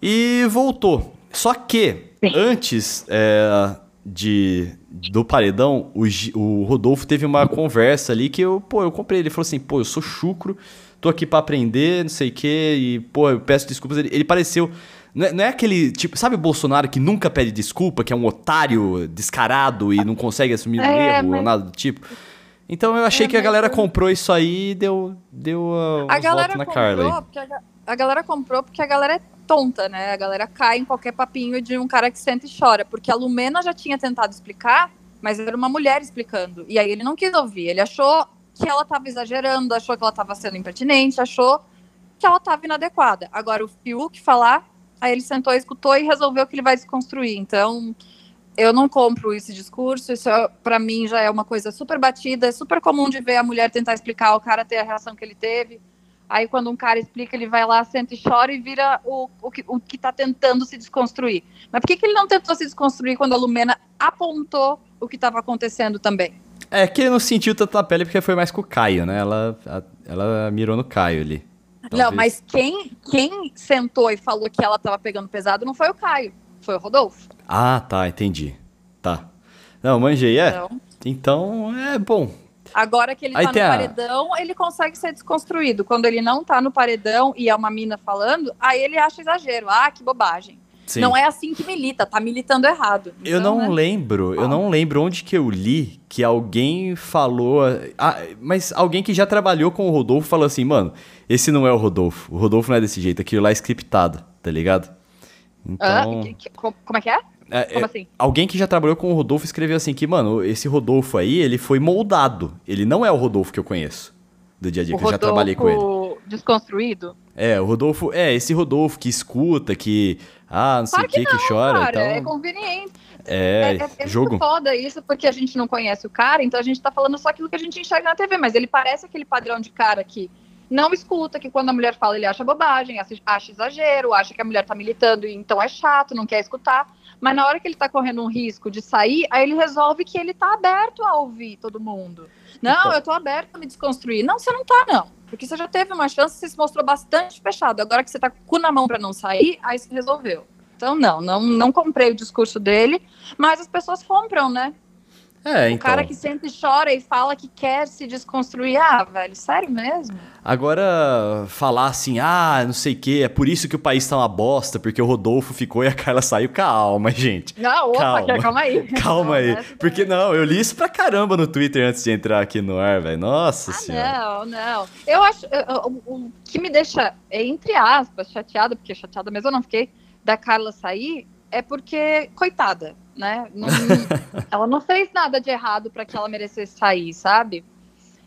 e voltou. Só que, antes é, de, do paredão, o, o Rodolfo teve uma conversa ali que eu, pô, eu comprei. Ele falou assim, pô, eu sou chucro tô aqui para aprender, não sei o quê, e, pô, eu peço desculpas. Ele, ele pareceu, Não é, não é aquele, tipo, sabe o Bolsonaro que nunca pede desculpa, que é um otário descarado e não consegue assumir um É, erro ou mas- nada do tipo? Então eu achei É, que a galera comprou isso aí e deu, deu uh, A galera na Carla. a, a galera comprou porque a galera é tonta, né? A galera cai em qualquer papinho de um cara que senta e chora. Porque a Lumena já tinha tentado explicar, mas era uma mulher explicando. E aí ele não quis ouvir. Ele achou que ela estava exagerando, achou que ela estava sendo impertinente, achou que ela estava inadequada. Agora o Fiuk falar, aí ele sentou, escutou e resolveu que ele vai desconstruir. Então, eu não compro esse discurso, isso é, para mim já é uma coisa super batida, é super comum de ver a mulher tentar explicar, o cara ter a reação que ele teve. Aí quando um cara explica, ele vai lá, senta e chora e vira o, o, que, o que tá tentando se desconstruir. Mas por que, que ele não tentou se desconstruir quando a Lumena apontou o que estava acontecendo também? É que ele não sentiu tanto na pele porque foi mais com o Caio, né? Ela, a- ela mirou no Caio ali. Não, Talvez. mas quem, quem sentou e falou que ela estava pegando pesado não foi o Caio, foi o Rodolfo. Ah, tá, entendi. Tá. Não, manjei, é. Então, Então, é bom. Agora que ele Aí tá no a- paredão, ele consegue ser desconstruído. Quando ele não tá no paredão e é uma mina falando, aí ele acha exagero. Ah, que bobagem. Sim. Não é assim que milita, tá militando errado. Eu Então, não né? lembro, eu não lembro onde que eu li que alguém falou. Ah, mas alguém que já trabalhou com o Rodolfo falou assim, mano, esse não é o Rodolfo. O Rodolfo não é desse jeito, aquilo lá é scriptado, tá ligado? Ah, Então. que- que- co- como é que é? é, Como é, assim? Alguém que já trabalhou com o Rodolfo escreveu assim que, mano, esse Rodolfo aí, ele foi moldado. Ele não é o Rodolfo que eu conheço do dia a dia, O que eu já trabalhei com ele. Desconstruído? É, o Rodolfo, é, esse Rodolfo que escuta, que, ah, não sei o que, que, chora. Cara, é então, conveniente. é, É, é jogo. muito foda isso, porque a gente não conhece o cara, então a gente tá falando só aquilo que a gente enxerga na TV, mas ele parece aquele padrão de cara que não escuta, que quando a mulher fala ele acha bobagem, acha, acha exagero, acha que a mulher tá militando e então é chato, não quer escutar. Mas na hora que ele tá correndo um risco de sair, aí ele resolve que ele tá aberto a ouvir todo mundo. Não, Então. eu tô aberto a me desconstruir. Não, você não tá, não. Porque você já teve uma chance, você se mostrou bastante fechado. Agora que você tá com o cu na mão pra não sair, aí você resolveu. Então, não, não, não comprei o discurso dele, mas as pessoas compram, né? É, o então. cara que senta e chora e fala que quer se desconstruir. Ah, velho, sério mesmo? Agora, falar assim, ah, não sei o que, é por isso que o país tá uma bosta, porque o Rodolfo ficou e a Carla saiu. Calma, gente. Não, opa, Calma. calma, calma aí. Calma aí. Porque não, eu li isso pra caramba no Twitter antes de entrar aqui no ar, velho. Nossa Ah, senhora. não, não. Eu acho. o que me deixa, entre aspas, chateada, porque chateada mesmo eu não fiquei, da Carla sair, é porque, coitada, né? Não- ela não fez nada de errado para que ela merecesse sair, sabe?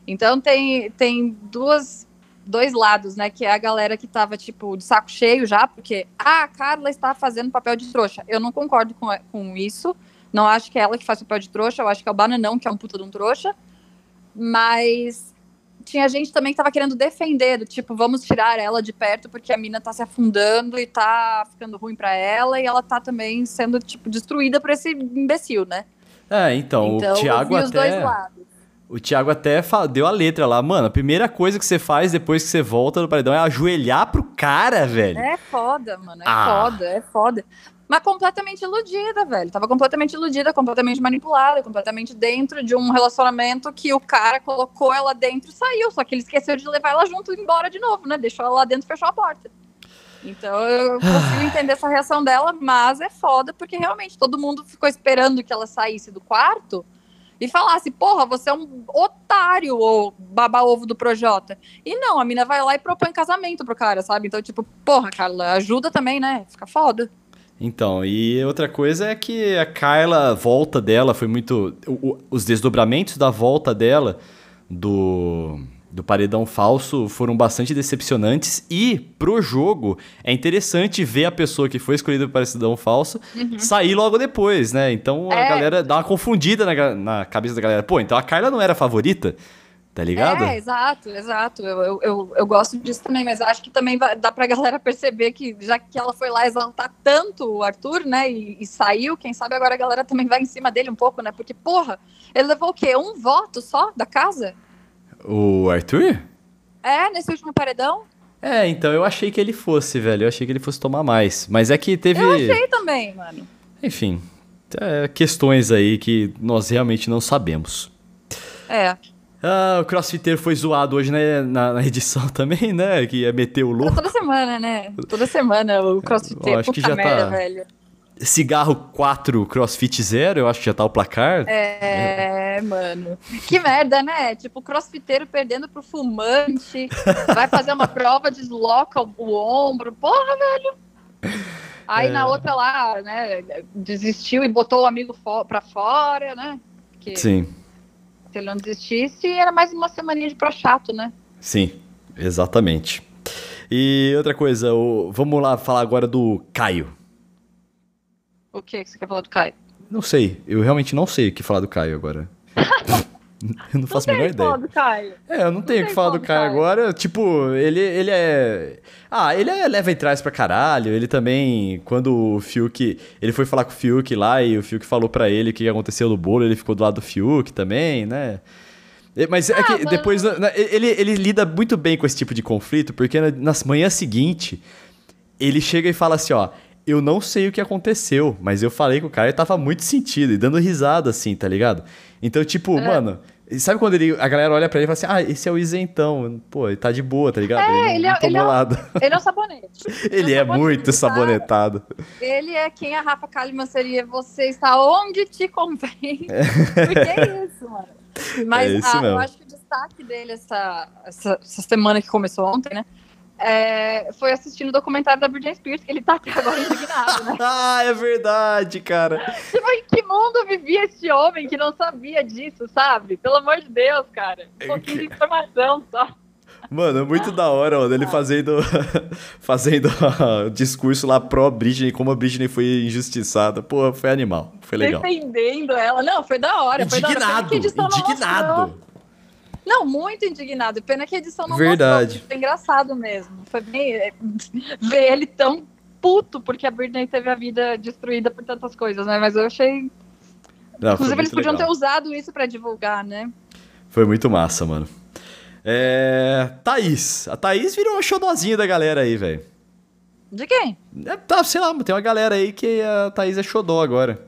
Então tem, tem duas, dois lados, né? Que é a galera que tava, tipo, de saco cheio já, porque ah, a Carla está fazendo papel de trouxa. Eu não concordo com, com isso. Não acho que é ela que faz papel de trouxa, eu acho que é o Bananão, que é um puta de um trouxa. Mas tinha gente também que tava querendo defender, do tipo, vamos tirar ela de perto porque a mina tá se afundando e tá ficando ruim pra ela e ela tá também sendo, tipo, destruída por esse imbecil, né? É, então, então, o Thiago até. lados. O Thiago até deu a letra lá, mano. A primeira coisa que você faz depois que você volta do paredão é ajoelhar pro cara, velho. É foda, mano. É Ah. foda, é foda. Mas completamente iludida, velho. Tava completamente iludida, completamente manipulada, completamente dentro de um relacionamento que o cara colocou ela dentro e saiu. Só que ele esqueceu de levar ela junto e embora de novo, né? Deixou ela lá dentro e fechou a porta. Então eu consigo entender essa reação dela, mas é foda porque realmente todo mundo ficou esperando que ela saísse do quarto e falasse, porra, você é um otário, ou baba-ovo do Projota. E não, a mina vai lá e propõe casamento pro cara, sabe? Então, tipo, porra, Carla, ajuda também, né? Fica foda. Então, e outra coisa é que a Carla, a volta dela foi muito. o- o- os desdobramentos da volta dela do, do paredão falso foram bastante decepcionantes. E pro jogo é interessante ver a pessoa que foi escolhida pro paredão falso sair logo depois, né? Então a É. galera dá uma confundida na, na cabeça da galera. Pô, então a Carla não era a favorita? Tá ligado? É, exato, exato. Eu, eu, eu, eu gosto disso também, mas acho que também vai, dá pra galera perceber que, já que ela foi lá exaltar tanto o Arthur, né, e, e saiu, quem sabe agora a galera também vai em cima dele um pouco, né? Porque, porra, ele levou o quê? Um voto só da casa? O Arthur? É, nesse último paredão? É, então eu achei que ele fosse, velho. Eu achei que ele fosse tomar mais. Mas é que teve. Eu achei também, mano. Enfim, é, questões aí que nós realmente não sabemos. É. Ah, o crossfiteiro foi zoado hoje né, na, na edição também, né? Que ia meter o louco. Toda semana, né? Toda semana o crossfiteiro. Eu acho que já merda, tá- velho. Cigarro 4, crossfit 0, eu acho que já tá o placar. É, mano. Que merda, né? Tipo, o crossfiteiro perdendo pro fumante, vai fazer uma prova, desloca o, o ombro. Porra, velho! Aí É. na outra lá, né, desistiu e botou o amigo fo pra fora, né? Que Sim, se ele não desistisse, era mais uma semaninha de pro chato, né? sim, exatamente. E outra coisa, o- vamos lá falar agora do Caio. O que que você quer falar do Caio? Não sei, eu realmente não sei o que falar do Caio agora. eu não faço a menor ideia. do Caio. É, eu não tenho o que falar do Caio Caio. agora. Tipo, ele, ele é. Ah, ele é leva e traz pra caralho. Ele também, quando o Fiuk. Ele foi falar com o Fiuk lá e o Fiuk falou pra ele o que aconteceu no bolo, ele ficou do lado do Fiuk também, né? Mas é que mano. depois. na- Ele, ele lida muito bem com esse tipo de conflito, porque na, na manhã seguinte, ele chega e fala assim: ó. Eu não sei o que aconteceu, mas eu falei com o cara e tava muito sentido e dando risada assim, tá ligado? Então, tipo, É. mano, sabe quando ele, a galera olha pra ele e fala assim: ah, esse é o isentão. Pô, ele tá de boa, tá ligado? ele não, ele é- tomou ele é um-. Ele é um sabonete. Ele é sabonete, muito tá? sabonetado. Ele é quem a Rafa Kalimann seria. Você está onde te convém. Porque é isso, mano. Mas É isso ah, eu acho que o destaque dele essa, essa, essa semana que começou ontem, né? É, foi assistindo o documentário da Britney Spears, que ele tá até agora indignado, né? ah, é verdade, cara. Tipo, em que mundo vivia esse homem que não sabia disso, sabe? Pelo amor de Deus, cara. Um pouquinho de informação só. Mano, é muito da hora, mano, ele fazendo, fazendo o discurso lá pró Britney, como a Britney foi injustiçada. Pô, foi animal, foi legal. Defendendo ela. Não, foi da hora. Foi da hora. Indignado, não muito indignado. Pena que a edição não Verdade. mostrou. Foi engraçado mesmo. Foi bem... é, Ver ele tão puto porque a Britney teve a vida destruída por tantas coisas, né? Mas eu achei... Não, Inclusive, eles podiam legal. ter usado isso pra divulgar, né? Foi muito massa, mano. É. Thaís. A Thaís virou uma xodozinha da galera aí, velho. De quem? É, tá, sei lá, tem uma galera aí que a Thaís é xodó agora.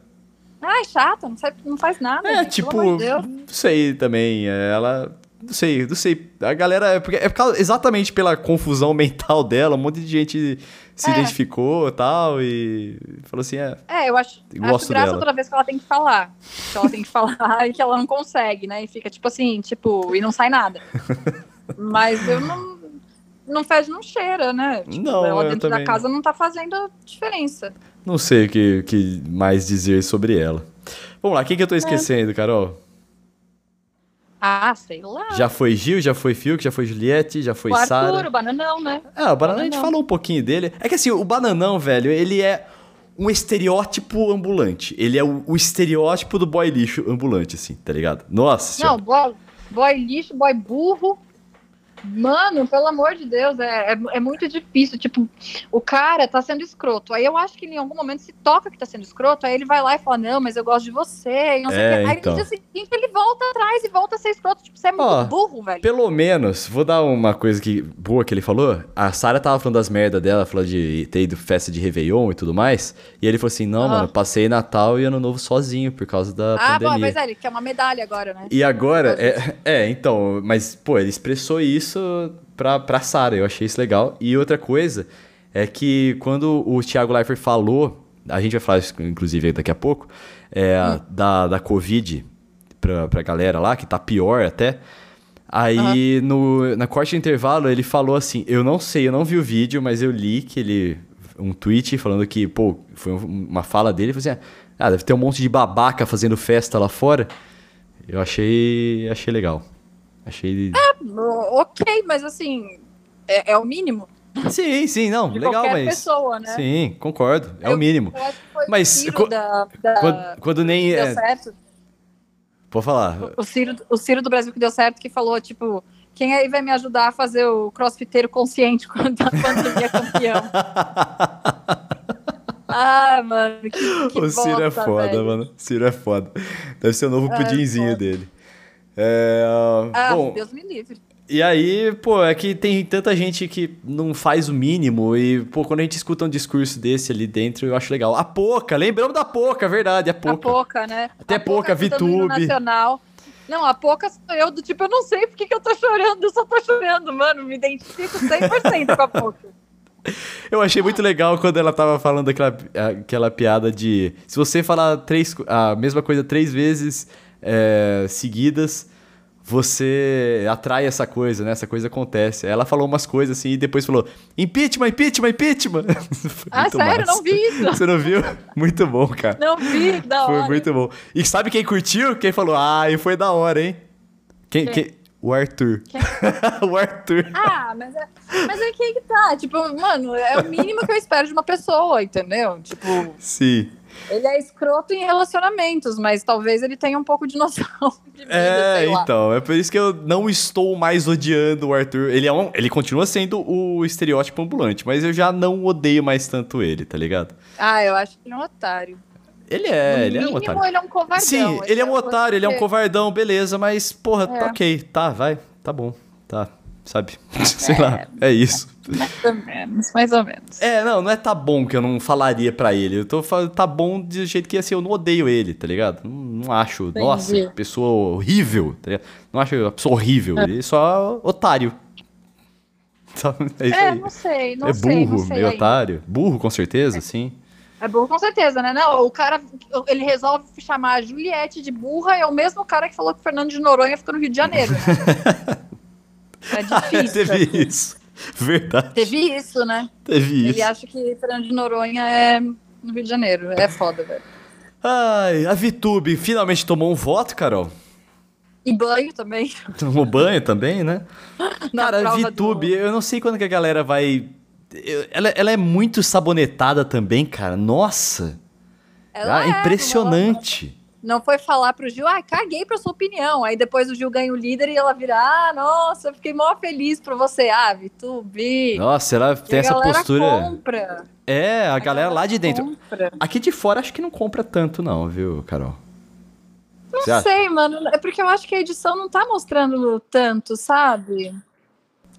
Ai, chata, não, sabe, não faz nada. É, gente, tipo, de não sei também. é, Ela. Não sei, não sei. A galera. É, porque, é exatamente pela confusão mental dela, um monte de gente se É. identificou e tal, e falou assim: é. É, eu acho, Eu acho gosto graça dela. toda vez que ela tem que falar. Que ela tem que falar e que ela não consegue, né? E fica tipo assim, tipo, e não sai nada. Mas eu não. Não faz, não cheira, né? Tipo, Não, ela dentro também da casa não tá fazendo diferença. Não sei o que, que mais dizer sobre ela. Vamos lá, quem que eu tô esquecendo, Carol? Ah, sei lá. Já foi Gil, já foi Fiuk, já foi Juliette, já foi o Arthur, Sara. o bananão, né? Ah, o Bananão a gente falou um pouquinho dele. É que assim, o Bananão, velho, ele é um estereótipo ambulante. Ele é o, o estereótipo do boy lixo ambulante, assim, tá ligado? Nossa Não, senhora. boy, boy lixo, boy burro. Mano, pelo amor de Deus, é, é, é muito difícil. Tipo, o cara tá sendo escroto. Aí eu acho que ele, em algum momento se toca que tá sendo escroto. Aí ele vai lá e fala: Não, mas eu gosto de você. E não sei É, o quê. Aí então. no dia seguinte ele volta atrás e volta a ser escroto. Tipo, você é muito Ó, burro, velho. Pelo menos, vou dar uma coisa que, boa que ele falou. A Sara tava falando das merdas dela, falando de ter ido festa de Réveillon e tudo mais. E ele falou assim: Não, Ah. mano, passei Natal e Ano Novo sozinho por causa da Ah, pandemia. mas é, ele quer uma medalha agora, né? E agora, é, é, então, mas, pô, ele expressou isso pra, pra Sarah, eu achei isso legal. E outra coisa é que quando o Thiago Leifert falou, a gente vai falar isso, inclusive, daqui a pouco, é, da, da Covid pra, pra galera lá, que tá pior até. Aí, no, na corte de intervalo, ele falou assim: Eu não sei, eu não vi o vídeo, mas eu li que ele. Um tweet falando que, pô, foi um- uma fala dele, ele falou assim: Ah, deve ter um monte de babaca fazendo festa lá fora. Eu achei. achei legal. Achei. O- Ok, mas assim, é, é o mínimo Sim, sim, não, de legal, qualquer mas. pessoa, né? Sim, concordo. É Eu- o mínimo. Mas o da, da- Quando, quando nem. deu É, certo. pode falar. O Ciro, o Ciro do Brasil que deu certo, que falou, tipo, quem aí vai me ajudar a fazer o crossfiteiro consciente quando a pandemia é campeão? ah, mano, que, que o Ciro é bosta, foda, velho. mano. O Ciro é foda. Deve ser o novo Ah, pudinzinho dele. É, Ah, bom, Deus me livre. E aí, pô, é que tem tanta gente que não faz o mínimo e, pô, quando a gente escuta um discurso desse ali dentro, eu acho legal. A Poca, lembramos da Poca, verdade, a A Poca. né? Até A o hino VTube. Nacional. Não, a pouca sou eu do tipo, eu não sei por que, que eu tô chorando, eu só tô chorando, mano. Me identifico 100% com a pouca. Eu achei muito legal quando ela tava falando aquela, aquela piada de se você falar três, a mesma coisa três vezes é, seguidas, você atrai essa coisa, né? Essa coisa acontece. Ela falou umas coisas assim e depois falou: impeachment, impeachment, impeachment. ah, sério? Não vi isso. Você não viu? Muito bom, cara. Não vi, da hora. Foi muito bom. E sabe quem curtiu? Quem falou: ah, e foi da hora, hein? Quem? quem? quem? O Arthur. o Arthur. Ah, mas é, mas é que tá. Tipo, mano, é o mínimo que eu espero de uma pessoa, entendeu? Tipo. Sim. Ele é escroto em relacionamentos, mas talvez ele tenha um pouco de noção de vida, É, então. É por isso que eu não estou mais odiando o Arthur. Ele, é um, ele continua sendo o estereótipo ambulante, mas eu já não odeio mais tanto ele, tá ligado? Ah, eu acho que ele é um otário. Ele é, no ele mínimo, é um otário. ele é um covardão. Sim, ele é um otário, ele é um covardão, beleza, mas, porra, é. ok, tá, vai, tá bom, tá, sabe? Sei é, lá, é isso. Mais ou menos, mais ou menos. É, não, não é tá bom que eu não falaria pra ele. Eu tô falando tá bom de jeito que assim, eu não odeio ele, tá ligado? Não, não acho, Entendi. nossa, pessoa horrível, tá ligado? Não acho uma pessoa horrível, é. ele é só otário. É, é não sei, não é sei. É burro, sei meio otário. Burro, com certeza, sim. É burro com certeza, né? Não, o cara, ele resolve chamar a Juliette de burra, é o mesmo cara que falou que o Fernando de Noronha ficou no Rio de Janeiro. Né? é difícil. Teve assim. isso. Verdade. Teve isso, né? Teve ele isso. Ele acha que Fernando de Noronha é no Rio de Janeiro. É foda, velho. Ai, a Vitube finalmente tomou um voto, Carol. E banho também. Tomou banho também, né? Cara, a Vitube, do... eu não sei quando que a galera vai ela, ela é muito sabonetada também, cara. Nossa. Ela ah, é, impressionante. Não, foi falar pro Gil, ah, caguei pra sua opinião. Aí depois o Gil ganha o líder e ela vira, ah, nossa, eu fiquei mó feliz por você. Ah, Vitube. Nossa, ela tem essa postura. compra. É, a, a galera, galera lá de dentro. Compra. Aqui de fora acho que não compra tanto, não, viu, Carol? Não você sei, acha? mano. É porque eu acho que a edição não tá mostrando tanto, sabe?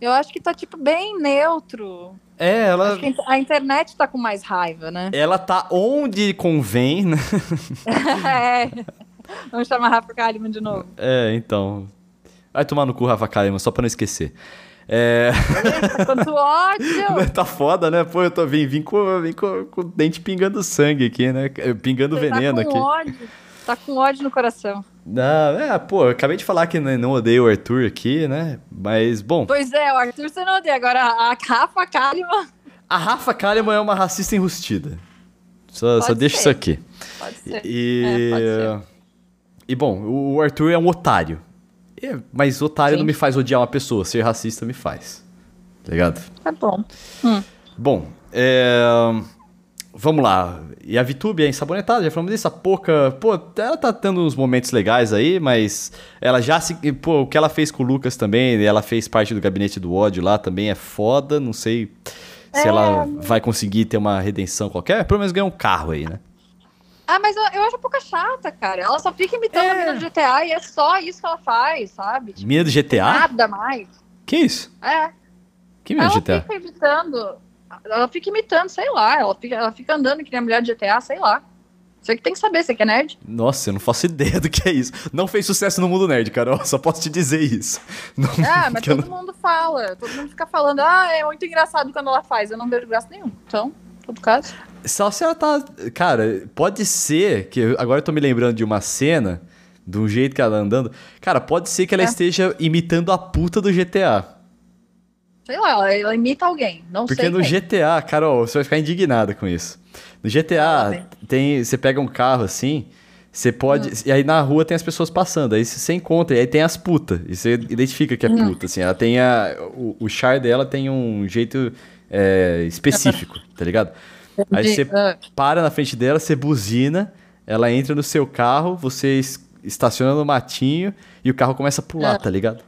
Eu acho que tá, tipo, bem neutro. É, ela. a internet tá com mais raiva, né? Ela tá onde convém, né? é. Vamos chamar Rafa Kalimann de novo. É, então. Vai tomar no cu, Rafa Kalimann, só pra não esquecer. É. Quanto ódio! tá foda, né? Pô, eu tô vim, vim, com, vim com, com o dente pingando sangue aqui, né? Pingando Você veneno tá com aqui. Ódio. Tá com ódio no coração. Não, é, pô, eu acabei de falar que não odeio o Arthur aqui, né? Mas, bom. Pois é, o Arthur você não odeia. Agora, a Rafa Kalimann. A Rafa Kalimann é uma racista enrustida. Só, só deixa isso aqui. Pode ser. E, é, pode ser. e bom, o Arthur é um otário. Mas otário Sim. não me faz odiar uma pessoa, ser racista me faz. Tá ligado? Tá bom. Hum. Bom, é. Vamos lá. E a Vitube é ensabonetada, já falamos disso. A Poca, pô, ela tá tendo uns momentos legais aí, mas ela já se. Pô, o que ela fez com o Lucas também, ela fez parte do gabinete do ódio lá também é foda. Não sei se É. ela vai conseguir ter uma redenção qualquer. Pelo menos ganhar um carro aí, né? Ah, mas eu, eu acho um pouco chata, cara. Ela só fica imitando É. a mina do GTA e é só isso que ela faz, sabe? Tipo, Mina do GTA? nada mais. Que isso? É. Que mina ela do GTA? fica imitando. Ela fica imitando, sei lá. Ela fica, ela fica andando que nem a mulher de GTA, sei lá. Você que tem que saber, você que é nerd. Nossa, eu não faço ideia do que é isso. Não fez sucesso no mundo nerd, Carol. Só posso te dizer isso. Não, Ah, mas todo mundo fala. Todo mundo fica falando, ah, é muito engraçado quando ela faz. Eu não vejo graça nenhum. Então, todo caso. Só se ela tá. Cara, pode ser que. Agora eu tô me lembrando de uma cena, de um jeito que ela tá andando. Cara, pode ser que ela É. esteja imitando a puta do GTA. Sei lá, ela, imita alguém. Não Porque sei no quem. GTA, Carol, você vai ficar indignada com isso. No GTA, tem, você pega um carro assim, você pode. Hum. E aí na rua tem as pessoas passando. Aí você encontra, e aí tem as putas. E você identifica que é Hum. puta. Assim, ela tem a. O, o char dela tem um jeito é, específico, tá ligado? Aí você Ah, para na frente dela, você buzina, ela entra no seu carro, você es- estaciona no matinho e o carro começa a pular, Ah. tá ligado?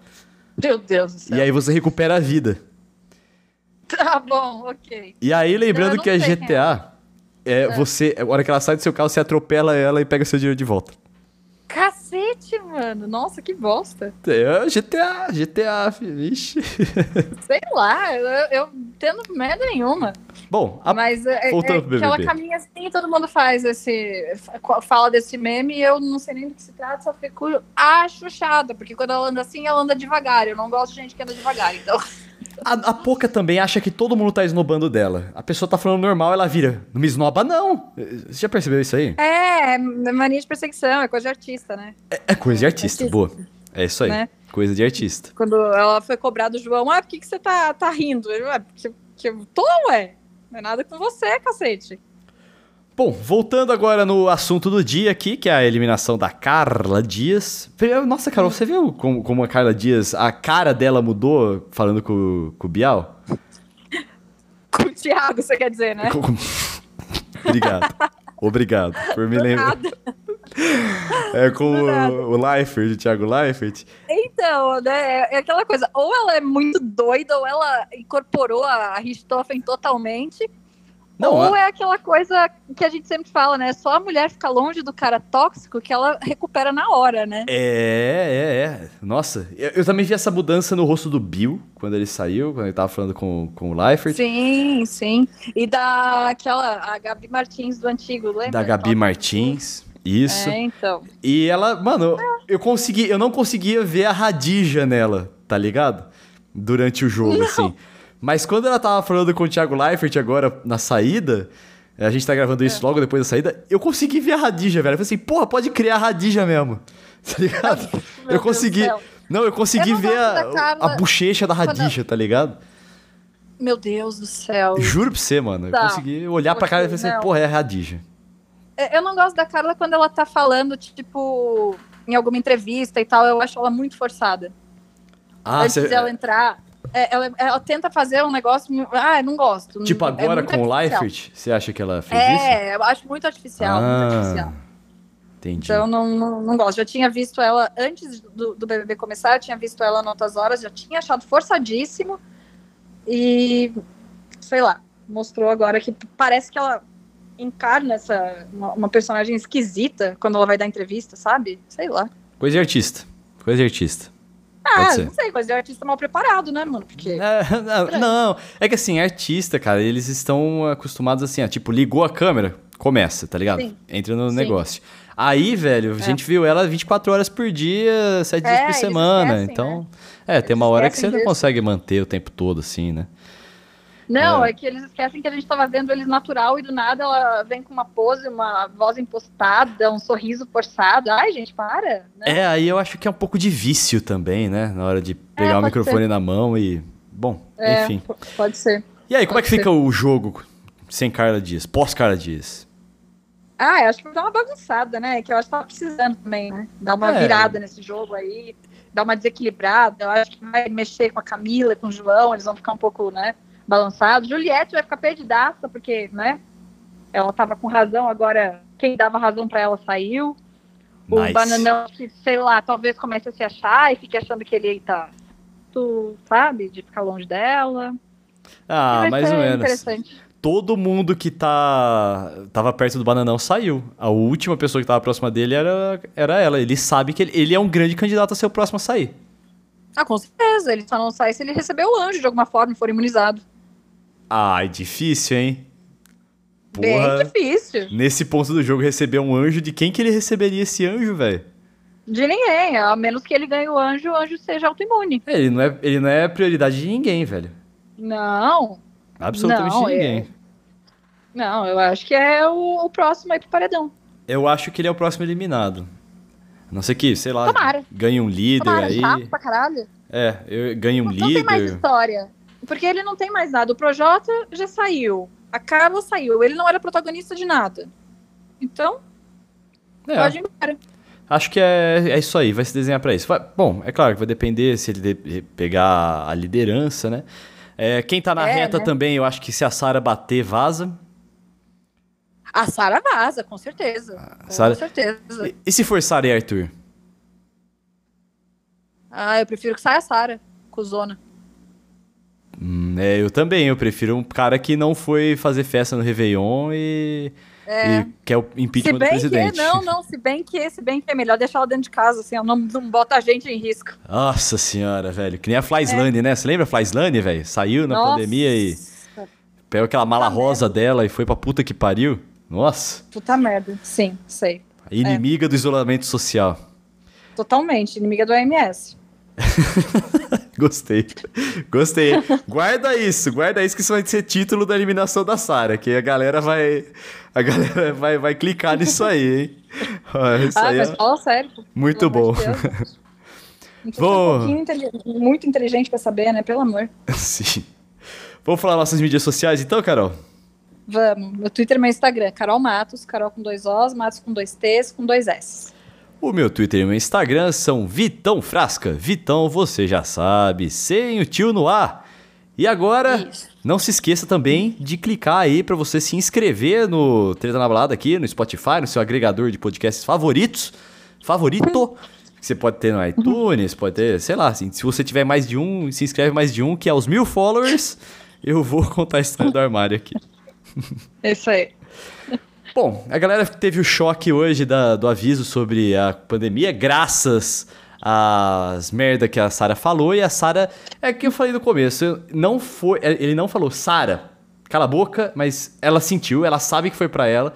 Meu Deus do céu. E aí você recupera a vida. Tá bom, ok. E aí, lembrando que a sei quem GTA, é, você, a hora que ela sai do seu carro, você atropela ela e pega seu dinheiro de volta. Cacete, mano. Nossa, que bosta. É, GTA, GTA, fi- vixe. Sei lá, eu, eu tendo merda nenhuma. Bom, a... Mas é, é, voltando pro que ela BBB. caminha assim, todo mundo faz esse. Fala desse meme e eu não sei nem do que se trata, só fico achuchada, porque quando ela anda assim, ela anda devagar. Eu não gosto de gente que anda devagar, então. A, a Poca também acha que todo mundo tá esnobando dela. A pessoa tá falando normal, ela vira. Não me esnoba, não. Você já percebeu isso aí? É, é mania de perseguição, é coisa de artista, né? É, é coisa de artista, Artista. boa. É isso aí. Né? Coisa de artista. Quando ela foi cobrar do João, ah, por que, que você tá, tá rindo? Ele, "Ué, porque, porque eu tô, ué. Não é nada com você, cacete. Bom, voltando agora no assunto do dia aqui, que é a eliminação da Carla Dias. Nossa, Carol, você viu como, como a Carla Dias, a cara dela mudou falando com, com o Bial? Com o Thiago, você quer dizer, né? Com- Obrigado. Obrigado por me lembrar. É com o, o Leifert, o Thiago Leifert. Então, né, é aquela coisa, ou ela é muito doida, ou ela incorporou a Richthofen totalmente, Não, ou a- é aquela coisa que a gente sempre fala, né? Só a mulher fica longe do cara tóxico que ela recupera na hora, né? É, é, é. Nossa, eu, eu também vi essa mudança no rosto do Bill, quando ele saiu, quando ele tava falando com, com o Leifert. Sim, sim. E da aquela, a Gabi Martins do antigo, lembra? Da Gabi Martins. Isso. É, então. E ela, mano, eu consegui, eu não conseguia ver a Radija nela, tá ligado? Durante o jogo, assim. Mas quando ela tava falando com o Thiago Leifert agora na saída, a gente tá gravando isso logo depois da saída, eu consegui ver a Radija, velho. Eu falei assim, porra, pode criar a Radija mesmo. Tá ligado? Meu eu consegui. Não, eu consegui Eu não ver a, a bochecha da Radija, tá ligado? Meu Deus do céu. Juro pra você, mano. Eu Tá. consegui olhar pra cara e falei assim, porra, é a Radija. É, Eu não gosto da Carla quando ela tá falando, tipo, em alguma entrevista e tal. Eu acho ela muito forçada. Ah, Antes cê- dela entrar, é, ela, ela tenta fazer um negócio. Ah, não gosto. tipo É agora muito com o. Leifert, você acha que ela fez isso? É, eu acho muito artificial, muito artificial. entendi. Então não, não, não gosto. Já tinha visto ela antes do, do BBB começar, eu tinha visto ela em outras horas, já tinha achado forçadíssimo. E sei lá, mostrou agora que parece que ela encarna essa uma, uma personagem esquisita quando ela vai dar entrevista, sabe? Sei lá. Coisa de artista. Coisa de artista. Ah, não sei, coisa de artista mal preparado, né, mano? Porque É, não, não, é que assim, artista, cara, eles estão acostumados assim, ó, tipo, ligou a câmera, começa, tá ligado? Sim. Entra no Sim. negócio. Aí, velho, a É. gente viu ela 24 horas por dia, 7 dias É, por eles semana. esquecem, então, é, tem uma hora que você não consegue manter o tempo todo assim, né? Não, É. é. que eles esquecem que a gente tava vendo eles natural e do nada ela vem com uma pose, uma voz impostada, um sorriso forçado. Ai, gente, para. né? É, aí eu acho que é um pouco de vício também, né? Na hora de pegar o É, pode microfone na mão e. Bom, É, enfim. Pode ser. E aí, como é que pode fica o jogo sem Carla Dias? Pós-Carla Dias? Ah, eu acho que vai dar uma bagunçada, né? Que eu acho que tava precisando também, né? Dar uma É. virada nesse jogo aí, dar uma desequilibrada. Eu acho que vai mexer com a Camila, com o João, eles vão ficar um pouco, né, balançados. Juliette vai ficar perdidaça, porque, né? Ela tava com razão, agora quem dava razão pra ela saiu. O Nice. bananão, que, sei lá, talvez comece a se achar e fique achando que ele tá. Tu sabe? De ficar longe dela. Ah, mais ou menos. Interessante. todo mundo que tá tava perto do Bananão saiu. A última pessoa que tava próxima dele era, era ela. Ele sabe que ele, ele é um grande candidato a ser o próximo a sair. Ah, com certeza. Ele só não sai se ele receber o anjo de alguma forma e for imunizado. Ai, difícil, hein? Bem Porra. difícil. Nesse ponto do jogo, receber um anjo, de quem que ele receberia esse anjo, velho? De ninguém, a menos que ele ganhe o anjo, o anjo seja autoimune. Ele não é, ele não é prioridade de ninguém, velho. Não, Absolutamente Não, de é- ninguém. não, eu acho que é o, o próximo aí pro paredão. Eu acho que ele é o próximo eliminado. A não ser que, sei lá, Tomara. ganhe um líder Tomara, aí. chato pra caralho. É, eu ganhe um Não, não tem mais líder. história. Porque ele não tem mais nada. O Projota já saiu. A Carla saiu. Ele não era protagonista de nada. Então, É. pode ir embora. Acho que é, é isso aí, vai se desenhar pra isso. Vai- bom, é claro que vai depender se ele de- pegar a liderança, né? É, quem tá na É, reta né? também, eu acho que se a Sara bater, vaza. A Sara vaza, com certeza. Com Sara- certeza. E, e se for Sara e Arthur? Ah, eu prefiro que saia a Sara, cuzona. Hum, é, eu também, eu prefiro um cara que não foi fazer festa no Réveillon e, É. e quer o impeachment do presidente. que, não, não, se bem que, se bem que é melhor deixar ela dentro de casa, assim, não, não bota a gente em risco. Nossa senhora, velho. Que nem a Flyslane, né? Você lembra a Flyslane, velho? Saiu na Nossa. pandemia e Pegou aquela mala rosa dela e foi pra puta que pariu. Nossa. Puta merda. Sim, sei. Inimiga do isolamento social. Totalmente, inimiga do OMS. Gostei. Gostei. Guarda isso, guarda isso que isso vai ser título da eliminação da Sara, que a galera vai a galera vai, vai clicar nisso aí, hein? Isso ah, aí mas é... fala sério. Muito bom. De Vou... um muito inteligente pra saber, né? Pelo amor. Sim. Vamos falar nossas mídias sociais então, Carol? Vamos. Meu Twitter e meu Instagram, Carol Matos, Carol com dois Os, Matos com dois T's, com dois S. O meu Twitter e o meu Instagram são Vitão Frasca. Vitão, você já sabe, sem o tio no ar. E agora, Isso. não se esqueça também de clicar aí para você se inscrever no Treta na Balada aqui, no Spotify, no seu agregador de podcasts favoritos. Favorito. você pode ter no iTunes, pode ter, sei lá, assim, se você tiver mais de um, se inscreve mais de um, que é os mil followers, eu vou contar a história do armário aqui. É isso aí. Bom, a galera teve o choque hoje da, do aviso sobre a pandemia, graças às merda que a Sara falou. E a Sara, é que eu falei no começo, não foi, ele não falou, Sara, cala a boca, mas ela sentiu, ela sabe que foi para ela.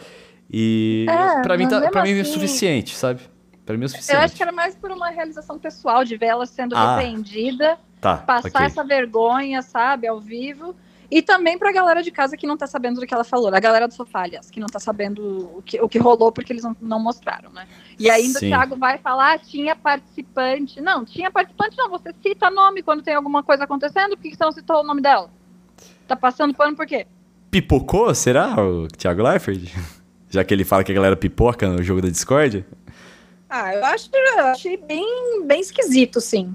E é, para mim, tá, pra mim é assim, é suficiente, sabe? Pra mim é suficiente. Eu acho que era mais por uma realização pessoal, de ver ela sendo ah, repreendida, tá, passar okay. essa vergonha, sabe, ao vivo. E também pra galera de casa que não tá sabendo do que ela falou. A galera do sofá, aliás, que não tá sabendo o que, o que rolou porque eles não, não mostraram, né? E ainda Sim. o Thiago vai falar, ah, tinha participante. Não, tinha participante não. Você cita nome quando tem alguma coisa acontecendo. Por que você não citou o nome dela? Tá passando pano por quê? Pipocou, será, o Thiago Leifert? Já que ele fala que a galera pipoca no jogo da Discord? Ah, eu acho eu achei bem, bem esquisito, sim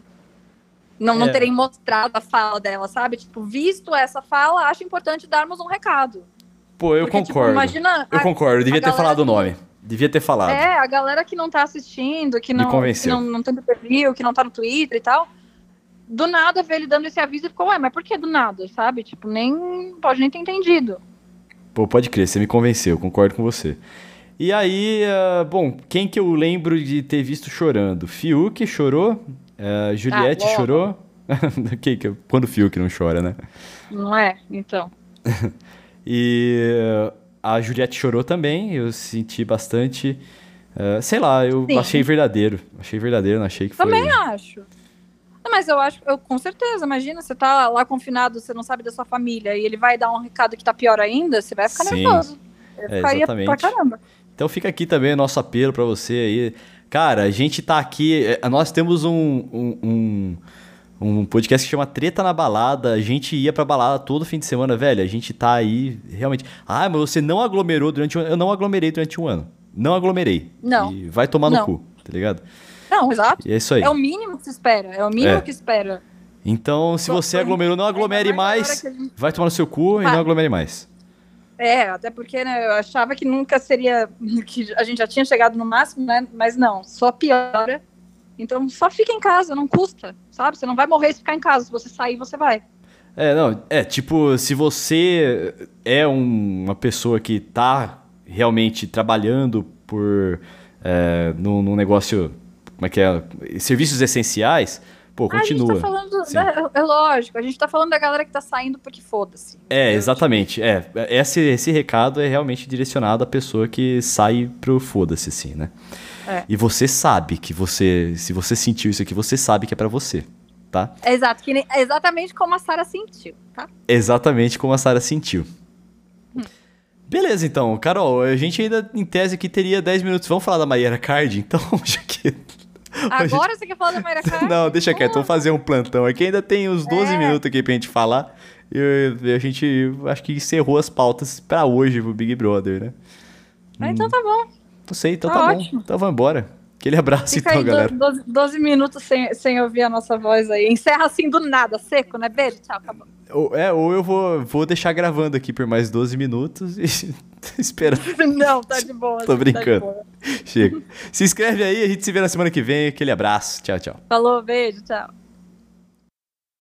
não, é. não terem mostrado a fala dela, sabe? Tipo, visto essa fala, acho importante darmos um recado. Pô, eu Porque, tipo, concordo. Tipo, imagina eu a, concordo, eu devia ter falado o nome. Devia ter falado. É, a galera que não tá assistindo, que não, que não, não tem preview, que não tá no Twitter e tal. Do nada vê ele dando esse aviso e ficou, ué, mas por que do nada, sabe? Tipo, nem pode nem ter entendido. Pô, pode crer, você me convenceu, concordo com você. E aí, uh, bom, quem que eu lembro de ter visto chorando? Fiuk chorou, Uh, Juliette ah, chorou? que, que, quando o Fiuk não chora, né? Não é? Então. e a Juliette chorou também, eu senti bastante. Uh, sei lá, eu Sim. achei verdadeiro. Achei verdadeiro, não achei que foi. Também acho. mas eu acho, eu com certeza, imagina, você tá lá confinado, você não sabe da sua família, e ele vai dar um recado que tá pior ainda, você vai ficar Sim. nervoso. Eu é, ficaria exatamente. pra caramba. Então fica aqui também o nosso apelo para você aí. Cara, a gente tá aqui. É, nós temos um, um, um, um, podcast que chama Treta na Balada. A gente ia pra balada todo fim de semana, velho. A gente tá aí realmente. Ah, mas você não aglomerou durante um ano. Eu não aglomerei durante um ano. Não aglomerei. Não. E vai tomar no não. cu, tá ligado? Não, exato. E é isso aí. É o mínimo que se espera. É o mínimo é. que espera. Então, se você aglomerou, não aglomere mais. Gente... Vai tomar no seu cu vai. e não aglomere mais. É, até porque né, eu achava que nunca seria. que a gente já tinha chegado no máximo, né? Mas não, só piora. Então só fica em casa, não custa, sabe? Você não vai morrer se ficar em casa. Se você sair, você vai. É, não, é tipo, se você é um, uma pessoa que tá realmente trabalhando por. É, num, num negócio. Como é que é? Serviços essenciais Pô, continua. A gente tá falando, né, é lógico, a gente tá falando da galera que tá saindo porque foda-se. É, exatamente. É, esse, esse recado é realmente direcionado à pessoa que sai pro foda-se, assim, né? É. E você sabe que você, se você sentiu isso aqui, você sabe que é para você, tá? Exato, que nem, exatamente como a Sara sentiu, tá? Exatamente como a Sara sentiu. Hum. Beleza, então. Carol, a gente ainda, em tese, aqui teria 10 minutos. Vamos falar da Mayara Card, então, já que Agora gente... você quer falar da Mayra? Não, deixa quieto, vamos fazer um plantão aqui. Ainda tem uns 12 é. minutos aqui pra gente falar. E a gente acho que encerrou as pautas pra hoje pro Big Brother, né? Ah, então tá bom. Não sei, então tá, tá bom. Então vamos embora. Aquele abraço Fica então, aí galera. 12, 12 minutos sem, sem ouvir a nossa voz aí. Encerra assim do nada, seco, né? Beijo, tchau, acabou. Ou, é, ou eu vou, vou deixar gravando aqui por mais 12 minutos e esperar. Não, tá de boa. Tô tá brincando. Tá Chega. Se inscreve aí, a gente se vê na semana que vem. Aquele abraço. Tchau, tchau. Falou, beijo, tchau.